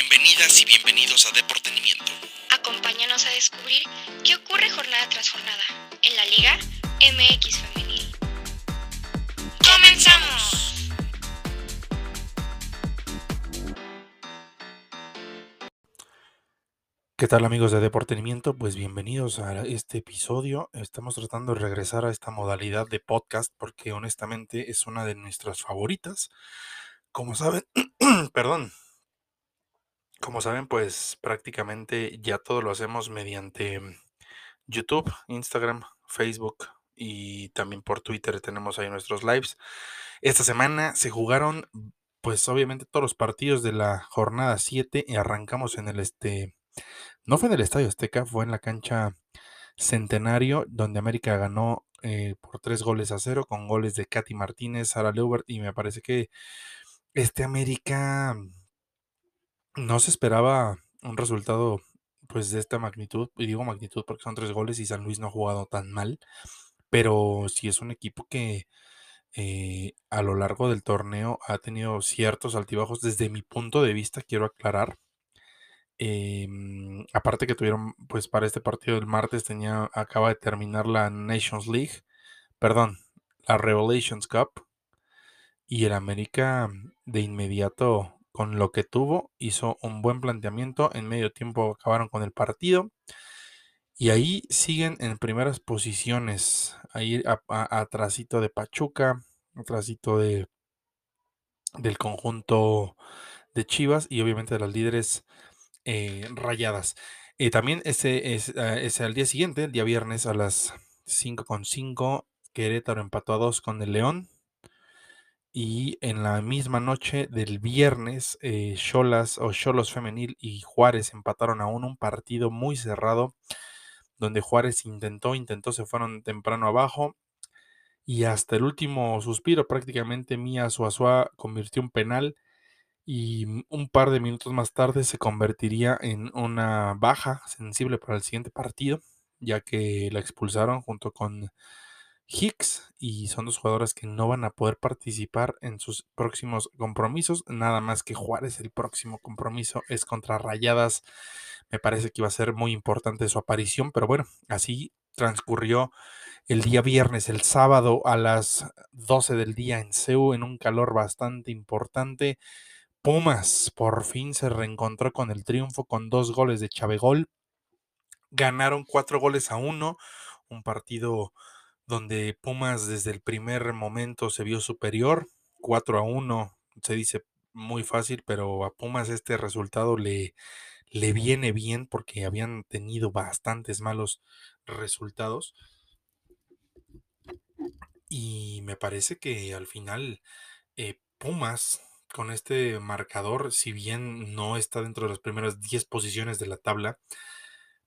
Bienvenidas y bienvenidos a Deportenimiento. Acompáñanos a descubrir qué ocurre jornada tras jornada en la Liga MX Femenil. ¡Comenzamos! ¿Qué tal amigos de Deportenimiento? Pues bienvenidos a este episodio. Estamos tratando de regresar a esta modalidad de podcast porque honestamente es una de nuestras favoritas. Como saben, perdón, como saben, pues prácticamente ya todo lo hacemos mediante YouTube, Instagram, Facebook y también por Twitter tenemos ahí nuestros lives. Esta semana se jugaron, pues obviamente todos los partidos de la jornada 7 y arrancamos en el este, no fue en el Estadio Azteca, fue en la cancha Centenario, donde América ganó eh, por tres goles a cero con goles de Katy Martínez, Sara Leubert y me parece que este América no se esperaba un resultado pues de esta magnitud, y digo magnitud porque son tres goles y San Luis no ha jugado tan mal, pero sí es un equipo que eh, a lo largo del torneo ha tenido ciertos altibajos desde mi punto de vista, quiero aclarar. Em, aparte que tuvieron, pues para este partido del martes tenía, acaba de terminar la Nations League, perdón, la Revelations Cup, y el América de inmediato con lo que tuvo, hizo un buen planteamiento, en medio tiempo acabaron con el partido y ahí siguen en primeras posiciones, ahí atrásito de Pachuca, atrásito de del conjunto de Chivas y obviamente de las líderes eh, rayadas. Eh, también ese es, ese al día siguiente, el día viernes a las 5.5, Querétaro empató a 2 con el León. Y en la misma noche del viernes, eh, o Cholos Femenil y Juárez empataron a uno, un partido muy cerrado, donde Juárez intentó, intentó, se fueron temprano abajo. Y hasta el último suspiro, prácticamente Mía Suazua convirtió un penal y un par de minutos más tarde se convertiría en una baja sensible para el siguiente partido, ya que la expulsaron junto con Hicks y son dos jugadores que no van a poder participar en sus próximos compromisos. Nada más que Juárez, el próximo compromiso es contra Rayadas. Me parece que iba a ser muy importante su aparición, pero bueno, así transcurrió el día viernes, el sábado a las 12 del día en Ceú, en un calor bastante importante. Pumas por fin se reencontró con el triunfo con dos goles de Chavegol. Ganaron cuatro goles a uno, un partido donde Pumas desde el primer momento se vio superior, 4 a 1, se dice muy fácil, pero a Pumas este resultado le, le viene bien porque habían tenido bastantes malos resultados. Y me parece que al final eh, Pumas con este marcador, si bien no está dentro de las primeras 10 posiciones de la tabla,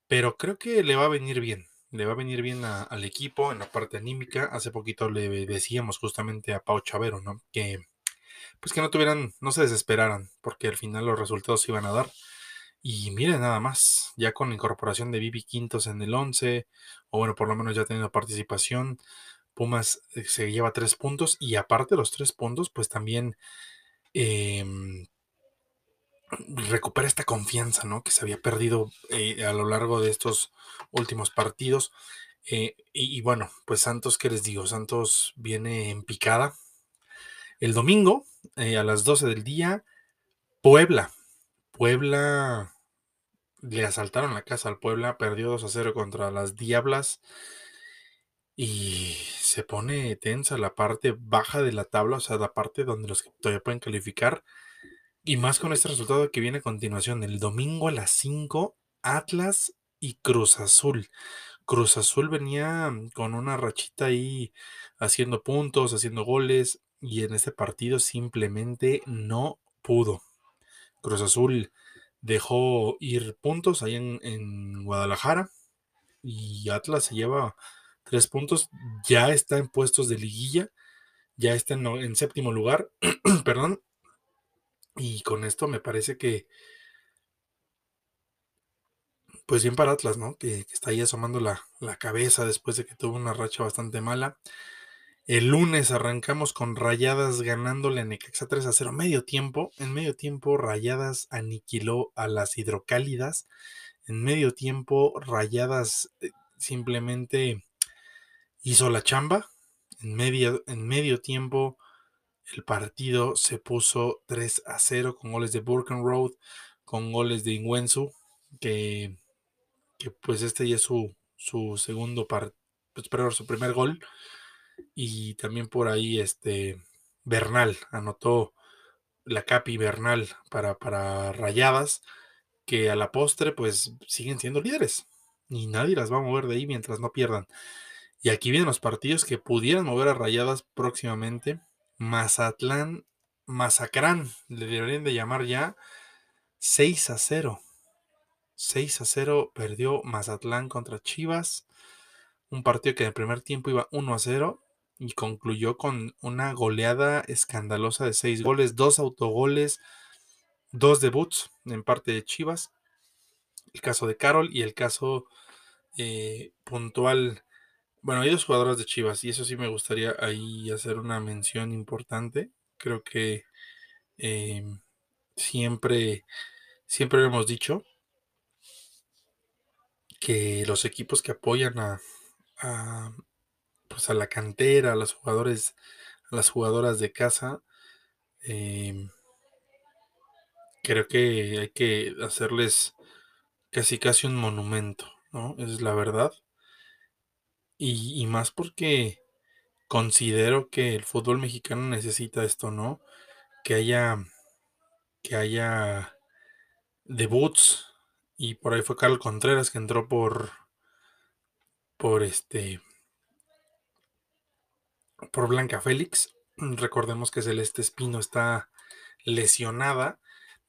pero creo que le va a venir bien le va a venir bien al equipo en la parte anímica. Hace poquito le decíamos justamente a Pau Chavero, ¿no? Que pues que no tuvieran, no se desesperaran, porque al final los resultados se iban a dar. Y miren nada más, ya con la incorporación de Vivi Quintos en el 11, o bueno, por lo menos ya teniendo participación, Pumas eh, se lleva tres puntos y aparte los tres puntos, pues también em, recupera esta confianza, ¿no? Que se había perdido eh, a lo largo de estos últimos partidos. Eh, y, bueno, pues Santos, ¿qué les digo? Santos viene en picada. El domingo, eh, a las 12 del día, Puebla. Puebla le asaltaron la casa al Puebla, perdió 2 a 0 contra las Diablas. Y se pone tensa la parte baja de la tabla, o sea, la parte donde los que todavía pueden calificar y más con este resultado que viene a continuación, el domingo a las 5, Atlas y Cruz Azul. Cruz Azul venía mm, con una rachita ahí haciendo puntos, haciendo goles, y en este partido simplemente no pudo. Cruz Azul dejó ir puntos ahí en, Guadalajara y Atlas se lleva tres puntos, ya está en puestos de liguilla, ya está en, en séptimo lugar, perdón, y con esto me parece que, pues bien para Atlas, ¿no? Que, está ahí asomando la, cabeza después de que tuvo una racha bastante mala. El lunes arrancamos con Rayadas ganándole a Necaxa 3 a 0 medio tiempo. En medio tiempo Rayadas aniquiló a las hidrocálidas. En medio tiempo Rayadas eh, simplemente hizo la chamba. En en medio tiempo el partido se puso 3 a 0 con goles de Road, con goles de Ingwensu, que, que pues este ya es su, su segundo partido, pues, su primer gol. Y también por ahí este Bernal anotó la capi Bernal para, para Rayadas, que a la postre pues siguen siendo líderes. Y nadie las va a mover de ahí mientras no pierdan. Y aquí vienen los partidos que pudieran mover a Rayadas próximamente. Mazatlán, Mazacrán, le deberían de llamar ya 6 a 0. 6 a 0 perdió Mazatlán contra Chivas. Un partido que en el primer tiempo iba 1 a 0 y concluyó con una goleada escandalosa de 6 goles, dos autogoles, dos debuts en parte de Chivas. El caso de Carol y el caso eh, puntual bueno, hay dos jugadoras de Chivas y eso sí me gustaría ahí hacer una mención importante. Creo que em, siempre, siempre lo hemos dicho que los equipos que apoyan a, pues a la cantera, a los jugadores, a las jugadoras de casa, em, creo que hay que hacerles casi casi un monumento, ¿no? Es la verdad. Y, más porque considero que el fútbol mexicano necesita esto, ¿no? Que haya, que haya debuts. Y por ahí fue Carlos Contreras que entró por, por este, por Blanca Félix. Recordemos que Celeste Espino está lesionada.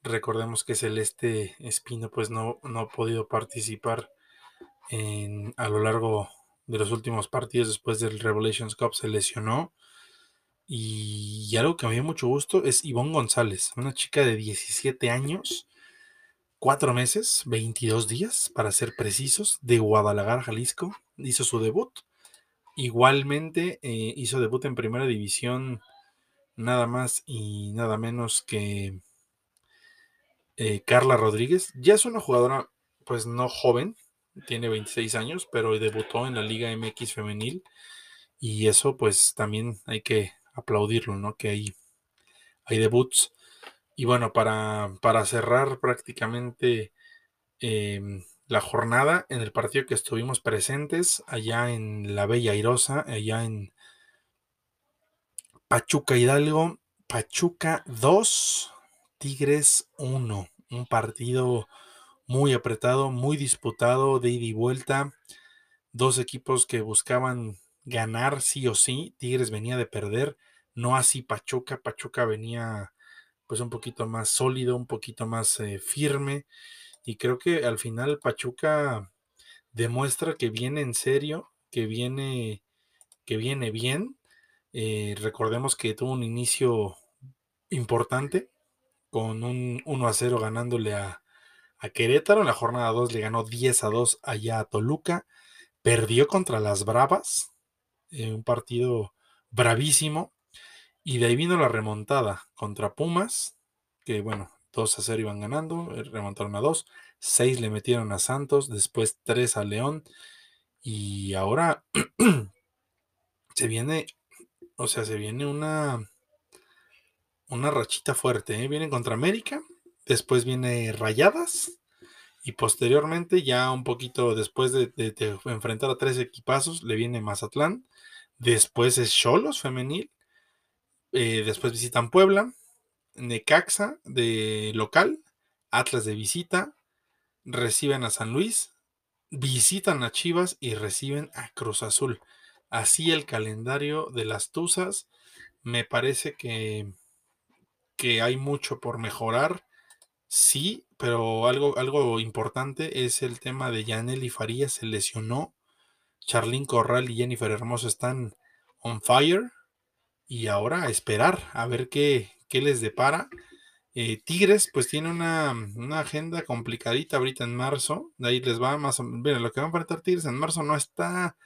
Recordemos que Celeste Espino pues no, no ha podido participar en, a lo largo de los últimos partidos después del Revelations Cup se lesionó. Y algo que me dio mucho gusto es Ivonne González, una chica de 17 años, 4 meses, 22 días, para ser precisos, de Guadalajara, Jalisco. Hizo su debut. Igualmente eh, hizo debut en primera división, nada más y nada menos que eh, Carla Rodríguez. Ya es una jugadora, pues no joven, tiene 26 años, pero debutó en la Liga MX femenil y eso pues también hay que aplaudirlo, ¿no? Que hay, hay debuts. Y bueno, para, para cerrar prácticamente em, la jornada en el partido que estuvimos presentes allá en la Bella Airosa, allá en Pachuca Hidalgo, Pachuca 2, Tigres 1, un partido muy apretado, muy disputado, de ida y vuelta. Dos equipos que buscaban ganar sí o sí. Tigres venía de perder, no así Pachuca. Pachuca venía pues un poquito más sólido, un poquito más eh, firme. Y creo que al final Pachuca demuestra que viene en serio, que viene, que viene bien. Eh, recordemos que tuvo un inicio importante con un 1 a 0 ganándole a, a Querétaro. En la jornada 2 le ganó 10 a 2 allá a Toluca. Perdió contra las Bravas. Eh, un partido bravísimo. Y de ahí vino la remontada contra Pumas. Que bueno, 2 a 0 iban ganando. Eh, remontaron a 2. 6 le metieron a Santos. Después 3 a León. Y ahora se viene. O sea, se viene una. Una rachita fuerte. ¿eh? Viene contra América después viene Rayadas y posteriormente, ya un poquito después de, enfrentar a tres equipazos, le viene Mazatlán, después es Cholos femenil, eh, después visitan Puebla, Necaxa de local, Atlas de visita, reciben a San Luis, visitan a Chivas y reciben a Cruz Azul. Así el calendario de las Tuzas. Me parece que, que hay mucho por mejorar Sí, pero algo, algo importante es el tema de Yaneli Farías se lesionó. Charlín Corral y Jennifer Hermoso están on fire. Y ahora a esperar a ver qué, qué les depara. Eh, Tigres, pues tiene una, agenda complicadita ahorita en marzo. De ahí les va más menos. lo que va a enfrentar Tigres en marzo no está.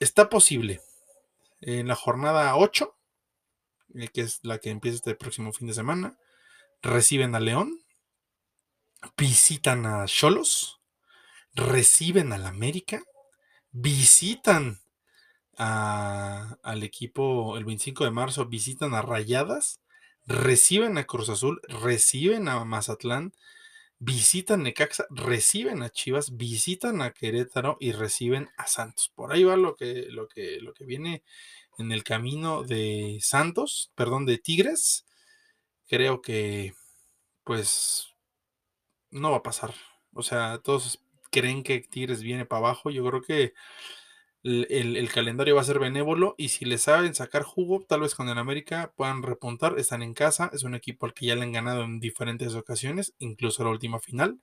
Está posible. En la jornada 8, eh, que es la que empieza este próximo fin de semana, reciben a León, visitan a Cholos, reciben al América, visitan al equipo el 25 de marzo, visitan a Rayadas, reciben a Cruz Azul, reciben a Mazatlán, visitan Necaxa, reciben a Chivas, visitan a Querétaro y reciben a Santos. Por ahí va lo que, lo que, lo que viene en el camino de Santos, perdón, de Tigres. Creo que, pues, no va a pasar. O sea, todos creen que Tigres viene para abajo. Yo creo que el, calendario va a ser benévolo y si le saben sacar jugo, tal vez con el América puedan repuntar. Están en casa, es un equipo al que ya le han ganado en diferentes ocasiones, incluso la última final.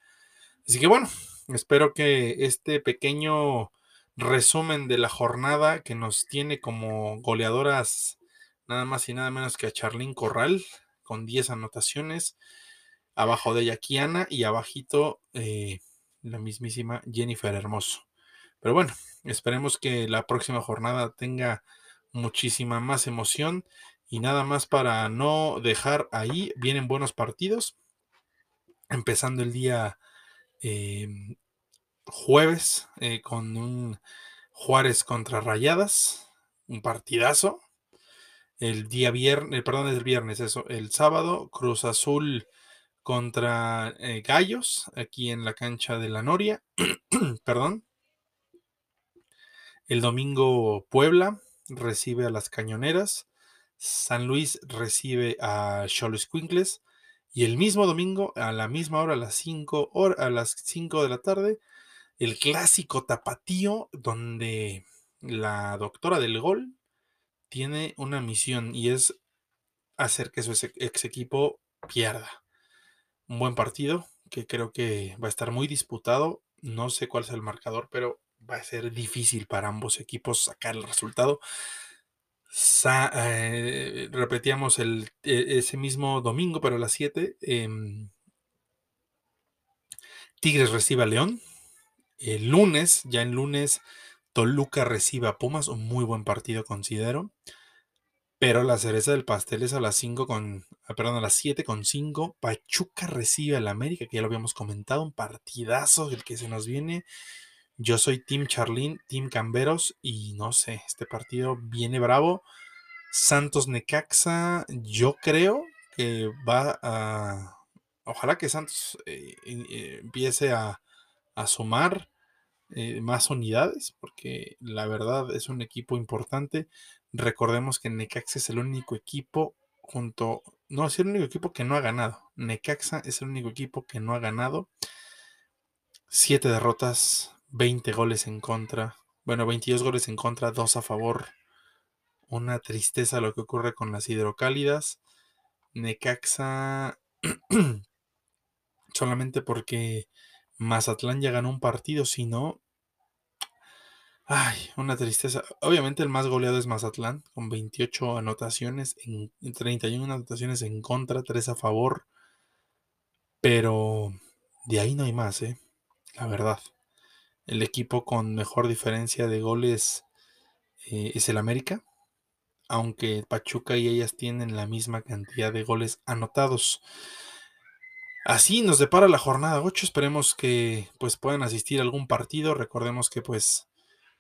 Así que bueno, espero que este pequeño resumen de la jornada que nos tiene como goleadoras nada más y nada menos que a Charlín Corral con 10 anotaciones, abajo de ella Kiana y abajito eh, la mismísima Jennifer Hermoso. Pero bueno, esperemos que la próxima jornada tenga muchísima más emoción y nada más para no dejar ahí, vienen buenos partidos, empezando el día em, jueves eh, con un Juárez contra Rayadas, un partidazo. El día viernes, eh, perdón, es el viernes, eso. El sábado, Cruz Azul contra eh, Gallos, aquí en la cancha de la Noria. perdón. El domingo Puebla recibe a las Cañoneras, San Luis recibe a Cholos Quinkles y el mismo domingo a la misma hora, a las 5 a las 5 de la tarde, el clásico tapatío donde la doctora del gol tiene una misión y es hacer que su ex equipo pierda. Un buen partido que creo que va a estar muy disputado. No sé cuál es el marcador, pero va a ser difícil para ambos equipos sacar el resultado. Eh, repetíamos el, e, ese mismo domingo, pero a las 7. Em, Tigres recibe a León. El lunes, ya en lunes, Toluca recibe a Pumas. Un muy buen partido, considero. Pero la cereza del pastel es a las 5 con. Ah, perdón, a las 7 con 5. Pachuca recibe al América, que ya lo habíamos comentado. Un partidazo el que se nos viene. Yo soy Team Charlín, Team Camberos y no sé, este partido viene bravo. Santos Necaxa, yo creo que va a... Ojalá que Santos eh, eh, empiece a, sumar eh, más unidades, porque la verdad es un equipo importante. Recordemos que Necaxa es el único equipo junto... No, es el único equipo que no ha ganado. Necaxa es el único equipo que no ha ganado. Siete derrotas, 20 goles en contra. Bueno, 22 goles en contra, 2 a favor. Una tristeza lo que ocurre con las hidrocálidas. Necaxa solamente porque Mazatlán ya ganó un partido, si no... Ay, una tristeza. Obviamente el más goleado es Mazatlán, con 28 anotaciones, en 31 anotaciones en contra, 3 a favor. Pero de ahí no hay más, ¿eh? La verdad. El equipo con mejor diferencia de goles eh, es el América, aunque Pachuca y ellas tienen la misma cantidad de goles anotados. Así nos depara la jornada 8. Esperemos que pues puedan asistir a algún partido. Recordemos que pues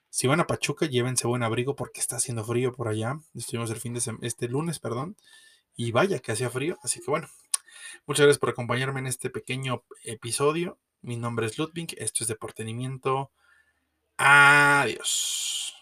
si van a Pachuca, llévense buen abrigo porque está haciendo frío por allá. Estuvimos el fin de este lunes, perdón. Y vaya que hacía frío. Así que bueno, muchas gracias por acompañarme en este pequeño episodio. Mi nombre es Ludwig, esto es Deportenimiento. Adiós.